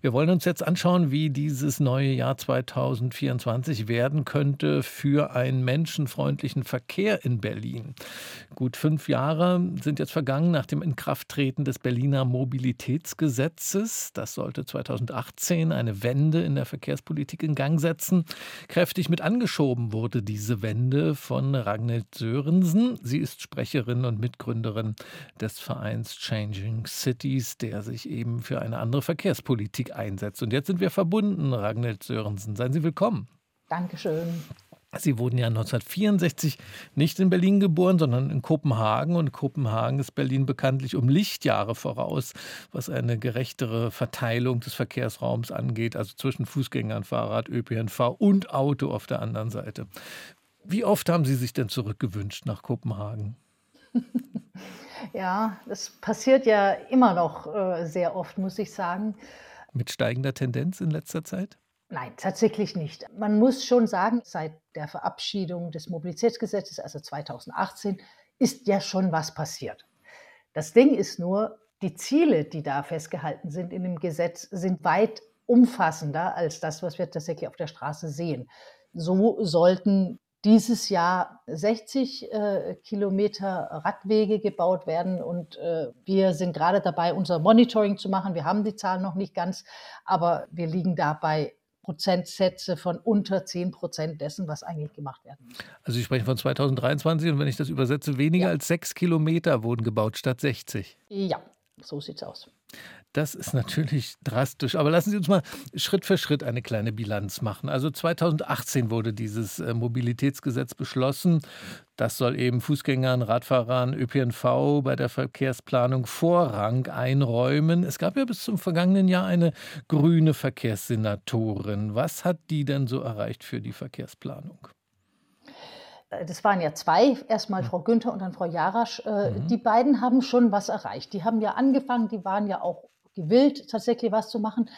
Wir wollen uns jetzt anschauen, wie dieses neue Jahr 2024 werden könnte für einen menschenfreundlichen Verkehr in Berlin. Gut fünf Jahre sind jetzt vergangen nach dem Inkrafttreten des Berliner Mobilitätsgesetzes. Das sollte 2018 eine Wende in der Verkehrspolitik in Gang setzen. Kräftig mit angeschoben wurde diese Wende von Ragnhild Sörensen. Sie ist Sprecherin und Mitgründerin des Vereins Changing Cities, der sich eben für eine andere Verkehrspolitik Politik einsetzt. Und jetzt sind wir verbunden, Ragnhild Sörensen. Seien Sie willkommen. Dankeschön. Sie wurden ja 1964 nicht in Berlin geboren, sondern in Kopenhagen. Und Kopenhagen ist Berlin bekanntlich um Lichtjahre voraus, was eine gerechtere Verteilung des Verkehrsraums angeht, also zwischen Fußgängern, Fahrrad, ÖPNV und Auto auf der anderen Seite. Wie oft haben Sie sich denn zurückgewünscht nach Kopenhagen? ja, das passiert ja immer noch äh, sehr oft, muss ich sagen. Mit steigender Tendenz in letzter Zeit? Nein, tatsächlich nicht. Man muss schon sagen, seit der Verabschiedung des Mobilitätsgesetzes, also 2018, ist ja schon was passiert. Das Ding ist nur, die Ziele, die da festgehalten sind in dem Gesetz, sind weit umfassender als das, was wir tatsächlich auf der Straße sehen. So sollten dieses Jahr 60 äh, Kilometer Radwege gebaut werden und äh, wir sind gerade dabei, unser Monitoring zu machen. Wir haben die Zahlen noch nicht ganz, aber wir liegen da bei Prozentsätze von unter 10 Prozent dessen, was eigentlich gemacht werden muss. Also Sie sprechen von 2023 und wenn ich das übersetze, weniger ja. als sechs Kilometer wurden gebaut statt 60. Ja, so sieht es aus. Das ist natürlich drastisch. Aber lassen Sie uns mal Schritt für Schritt eine kleine Bilanz machen. Also 2018 wurde dieses äh, Mobilitätsgesetz beschlossen. Das soll eben Fußgängern, Radfahrern, ÖPNV bei der Verkehrsplanung Vorrang einräumen. Es gab ja bis zum vergangenen Jahr eine grüne Verkehrssenatorin. Was hat die denn so erreicht für die Verkehrsplanung? Äh, das waren ja zwei, erstmal Frau Günther und dann Frau Jarasch. Äh, mhm. Die beiden haben schon was erreicht. Die haben ja angefangen, die waren ja auch gewillt, tatsächlich was zu machen.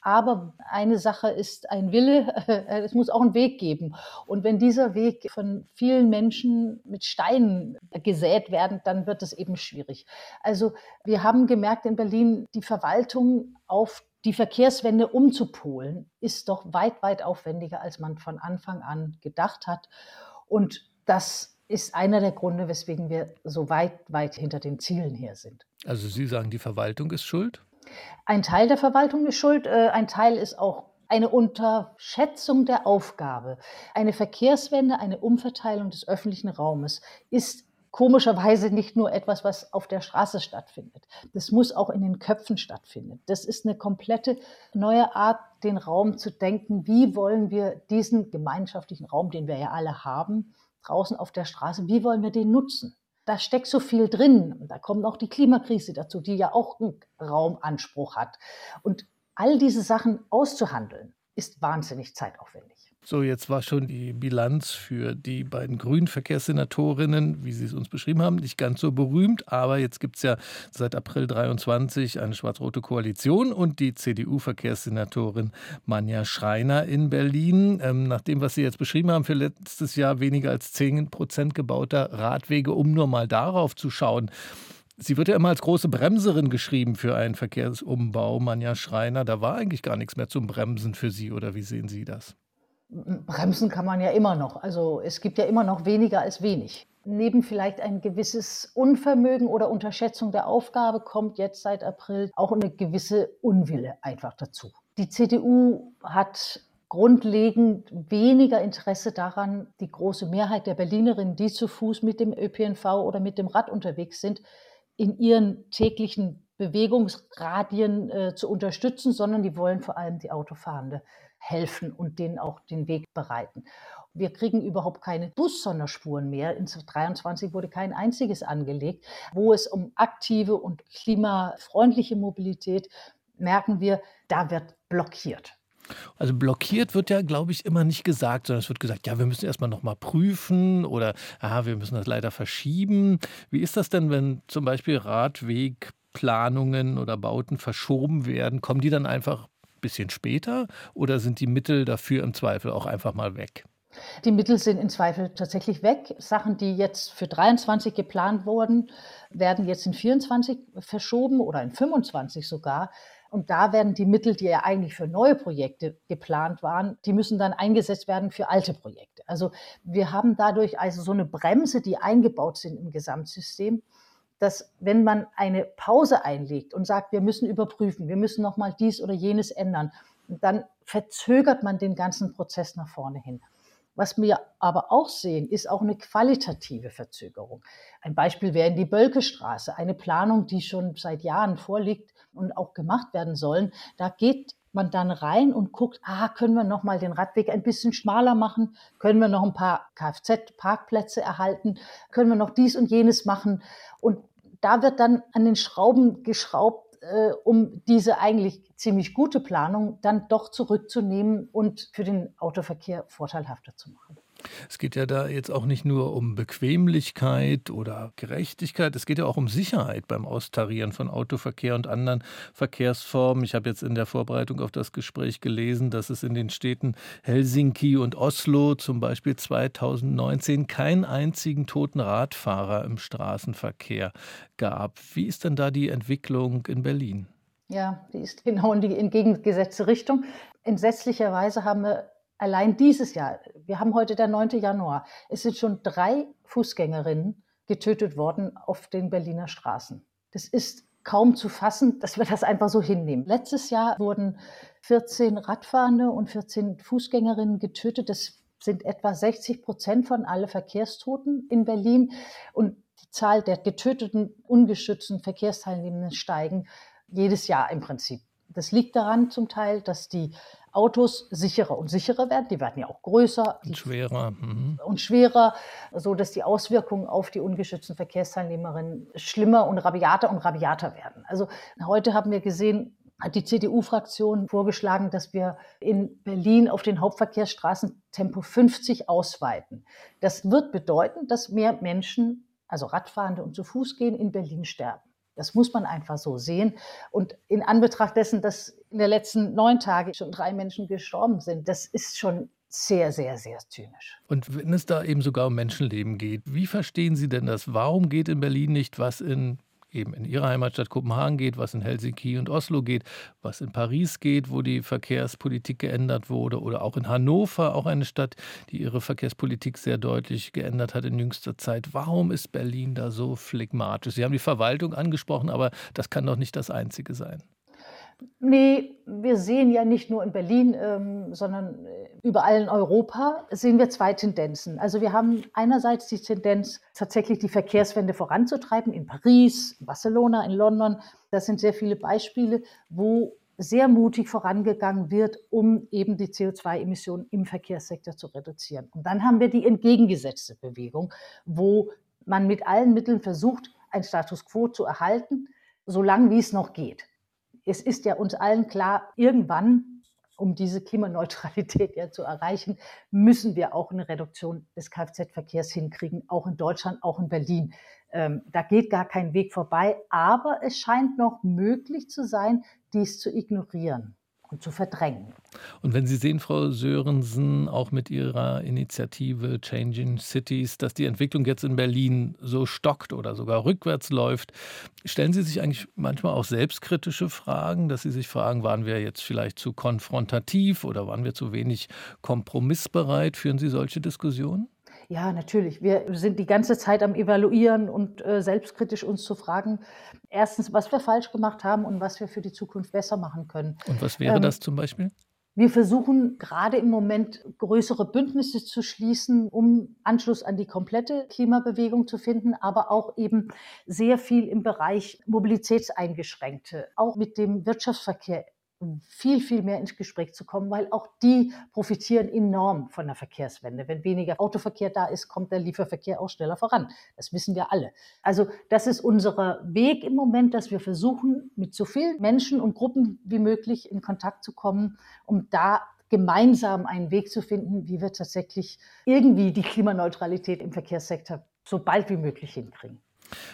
Aber eine Sache ist ein Wille, es muss auch einen Weg geben. Und wenn dieser Weg von vielen Menschen mit Steinen gesät werden, dann wird es eben schwierig. Also wir haben gemerkt in Berlin, die Verwaltung auf die Verkehrswende umzupolen, ist doch weit, weit aufwendiger, als man von Anfang an gedacht hat. Und das ist einer der Gründe, weswegen wir so weit, weit hinter den Zielen her sind. Also Sie sagen, die Verwaltung ist schuld? Ein Teil der Verwaltung ist schuld, äh, ein Teil ist auch eine Unterschätzung der Aufgabe. Eine Verkehrswende, eine Umverteilung des öffentlichen Raumes ist komischerweise nicht nur etwas, was auf der Straße stattfindet. Das muss auch in den Köpfen stattfinden. Das ist eine komplette neue Art, den Raum zu denken. Wie wollen wir diesen gemeinschaftlichen Raum, den wir ja alle haben, draußen auf der Straße, wie wollen wir den nutzen? Da steckt so viel drin. Da kommt auch die Klimakrise dazu, die ja auch einen Raumanspruch hat. Und all diese Sachen auszuhandeln, ist wahnsinnig zeitaufwendig. So, jetzt war schon die Bilanz für die beiden grünen Verkehrssenatorinnen, wie Sie es uns beschrieben haben, nicht ganz so berühmt. Aber jetzt gibt es ja seit April 23 eine schwarz-rote Koalition und die CDU-Verkehrssenatorin Manja Schreiner in Berlin. Ähm, nach dem, was Sie jetzt beschrieben haben, für letztes Jahr weniger als 10 Prozent gebauter Radwege, um nur mal darauf zu schauen. Sie wird ja immer als große Bremserin geschrieben für einen Verkehrsumbau, Manja Schreiner. Da war eigentlich gar nichts mehr zum Bremsen für Sie, oder wie sehen Sie das? Bremsen kann man ja immer noch. Also es gibt ja immer noch weniger als wenig. Neben vielleicht ein gewisses Unvermögen oder Unterschätzung der Aufgabe kommt jetzt seit April auch eine gewisse Unwille einfach dazu. Die CDU hat grundlegend weniger Interesse daran, die große Mehrheit der Berlinerinnen, die zu Fuß mit dem ÖPNV oder mit dem Rad unterwegs sind, in ihren täglichen Bewegungsradien äh, zu unterstützen, sondern die wollen vor allem die Autofahrende helfen und denen auch den Weg bereiten. Wir kriegen überhaupt keine Bussonderspuren mehr. In 2023 wurde kein einziges angelegt. Wo es um aktive und klimafreundliche Mobilität merken wir, da wird blockiert. Also blockiert wird ja, glaube ich, immer nicht gesagt, sondern es wird gesagt, ja, wir müssen erstmal nochmal prüfen oder aha, wir müssen das leider verschieben. Wie ist das denn, wenn zum Beispiel Radwegplanungen oder Bauten verschoben werden? Kommen die dann einfach bisschen später oder sind die Mittel dafür im Zweifel auch einfach mal weg? Die Mittel sind im Zweifel tatsächlich weg. Sachen, die jetzt für 23 geplant wurden, werden jetzt in 24 verschoben oder in 25 sogar. Und da werden die Mittel, die ja eigentlich für neue Projekte geplant waren, die müssen dann eingesetzt werden für alte Projekte. Also wir haben dadurch also so eine Bremse, die eingebaut sind im Gesamtsystem, dass wenn man eine Pause einlegt und sagt, wir müssen überprüfen, wir müssen noch mal dies oder jenes ändern, dann verzögert man den ganzen Prozess nach vorne hin. Was wir aber auch sehen, ist auch eine qualitative Verzögerung. Ein Beispiel wäre in die Bölkestraße, eine Planung, die schon seit Jahren vorliegt und auch gemacht werden sollen. Da geht man dann rein und guckt, ah, können wir noch mal den Radweg ein bisschen schmaler machen? Können wir noch ein paar Kfz-Parkplätze erhalten? Können wir noch dies und jenes machen? Und da wird dann an den Schrauben geschraubt, äh, um diese eigentlich ziemlich gute Planung dann doch zurückzunehmen und für den Autoverkehr vorteilhafter zu machen. Es geht ja da jetzt auch nicht nur um Bequemlichkeit oder Gerechtigkeit, es geht ja auch um Sicherheit beim Austarieren von Autoverkehr und anderen Verkehrsformen. Ich habe jetzt in der Vorbereitung auf das Gespräch gelesen, dass es in den Städten Helsinki und Oslo zum Beispiel 2019 keinen einzigen toten Radfahrer im Straßenverkehr gab. Wie ist denn da die Entwicklung in Berlin? Ja, die ist genau in die entgegengesetzte Richtung. Entsetzlicherweise haben wir allein dieses Jahr, wir haben heute der 9. Januar, es sind schon drei Fußgängerinnen getötet worden auf den Berliner Straßen. Das ist kaum zu fassen, dass wir das einfach so hinnehmen. Letztes Jahr wurden 14 Radfahrende und 14 Fußgängerinnen getötet. Das sind etwa 60 Prozent von allen Verkehrstoten in Berlin. Und die Zahl der getöteten, ungeschützten Verkehrsteilnehmenden steigen jedes Jahr im Prinzip. Das liegt daran zum Teil, dass die Autos sicherer und sicherer werden. Die werden ja auch größer und schwerer. Mhm. Und schwerer, so dass die Auswirkungen auf die ungeschützten Verkehrsteilnehmerinnen schlimmer und rabiater und rabiater werden. Also heute haben wir gesehen, hat die CDU-Fraktion vorgeschlagen, dass wir in Berlin auf den Hauptverkehrsstraßen Tempo 50 ausweiten. Das wird bedeuten, dass mehr Menschen, also Radfahrende und zu Fuß gehen, in Berlin sterben. Das muss man einfach so sehen. Und in Anbetracht dessen, dass in den letzten neun Tagen schon drei Menschen gestorben sind, das ist schon sehr, sehr, sehr zynisch. Und wenn es da eben sogar um Menschenleben geht, wie verstehen Sie denn das? Warum geht in Berlin nicht, was in eben in ihrer Heimatstadt Kopenhagen geht, was in Helsinki und Oslo geht, was in Paris geht, wo die Verkehrspolitik geändert wurde, oder auch in Hannover, auch eine Stadt, die ihre Verkehrspolitik sehr deutlich geändert hat in jüngster Zeit. Warum ist Berlin da so phlegmatisch? Sie haben die Verwaltung angesprochen, aber das kann doch nicht das Einzige sein. Nee, wir sehen ja nicht nur in Berlin, ähm, sondern äh, überall in Europa sehen wir zwei Tendenzen. Also wir haben einerseits die Tendenz, tatsächlich die Verkehrswende voranzutreiben in Paris, Barcelona, in London. Das sind sehr viele Beispiele, wo sehr mutig vorangegangen wird, um eben die CO2-Emissionen im Verkehrssektor zu reduzieren. Und dann haben wir die entgegengesetzte Bewegung, wo man mit allen Mitteln versucht, ein Status quo zu erhalten, solange wie es noch geht es ist ja uns allen klar, irgendwann, um diese Klimaneutralität ja zu erreichen, müssen wir auch eine Reduktion des Kfz-Verkehrs hinkriegen, auch in Deutschland, auch in Berlin. Ähm, da geht gar kein Weg vorbei, aber es scheint noch möglich zu sein, dies zu ignorieren und zu verdrängen. Und wenn Sie sehen, Frau Sörensen, auch mit Ihrer Initiative Changing Cities, dass die Entwicklung jetzt in Berlin so stockt oder sogar rückwärts läuft, stellen Sie sich eigentlich manchmal auch selbstkritische Fragen, dass Sie sich fragen, waren wir jetzt vielleicht zu konfrontativ oder waren wir zu wenig kompromissbereit? Führen Sie solche Diskussionen? Ja, natürlich. Wir sind die ganze Zeit am Evaluieren und äh, selbstkritisch uns zu fragen, erstens, was wir falsch gemacht haben und was wir für die Zukunft besser machen können. Und was wäre ähm, das zum Beispiel? Wir versuchen gerade im Moment größere Bündnisse zu schließen, um Anschluss an die komplette Klimabewegung zu finden, aber auch eben sehr viel im Bereich Mobilitätseingeschränkte, auch mit dem Wirtschaftsverkehr viel, viel mehr ins Gespräch zu kommen, weil auch die profitieren enorm von der Verkehrswende. Wenn weniger Autoverkehr da ist, kommt der Lieferverkehr auch schneller voran. Das wissen wir alle. Also das ist unser Weg im Moment, dass wir versuchen, mit so vielen Menschen und Gruppen wie möglich in Kontakt zu kommen, um da gemeinsam einen Weg zu finden, wie wir tatsächlich irgendwie die Klimaneutralität im Verkehrssektor so bald wie möglich hinkriegen.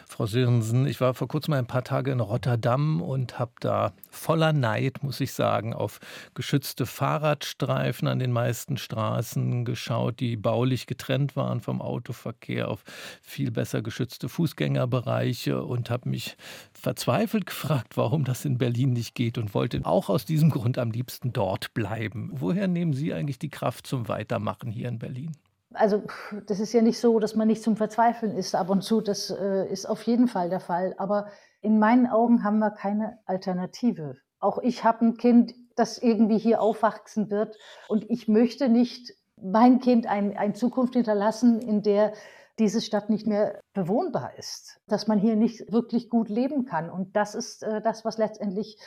Frau Sörensen, ich war vor kurzem ein paar Tage in Rotterdam und habe da voller Neid, muss ich sagen, auf geschützte Fahrradstreifen an den meisten Straßen geschaut, die baulich getrennt waren vom Autoverkehr, auf viel besser geschützte Fußgängerbereiche und habe mich verzweifelt gefragt, warum das in Berlin nicht geht und wollte auch aus diesem Grund am liebsten dort bleiben. Woher nehmen Sie eigentlich die Kraft zum Weitermachen hier in Berlin? Also das ist ja nicht so, dass man nicht zum Verzweifeln ist ab und zu. Das äh, ist auf jeden Fall der Fall. Aber in meinen Augen haben wir keine Alternative. Auch ich habe ein Kind, das irgendwie hier aufwachsen wird. Und ich möchte nicht mein Kind ein, eine Zukunft hinterlassen, in der diese Stadt nicht mehr bewohnbar ist, dass man hier nicht wirklich gut leben kann. Und das ist äh, das, was letztendlich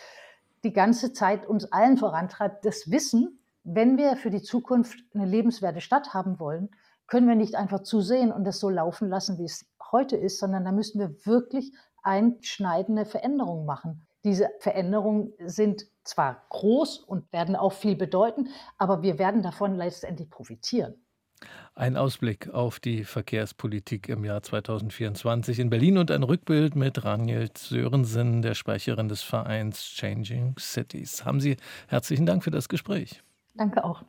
die ganze Zeit uns allen vorantreibt, das Wissen, wenn wir für die Zukunft eine lebenswerte Stadt haben wollen, können wir nicht einfach zusehen und das so laufen lassen, wie es heute ist, sondern da müssen wir wirklich einschneidende Veränderungen machen. Diese Veränderungen sind zwar groß und werden auch viel bedeuten, aber wir werden davon letztendlich profitieren. Ein Ausblick auf die Verkehrspolitik im Jahr 2024 in Berlin und ein Rückbild mit Rangelt Sörensen, der Sprecherin des Vereins Changing Cities. Haben Sie herzlichen Dank für das Gespräch. Danke auch.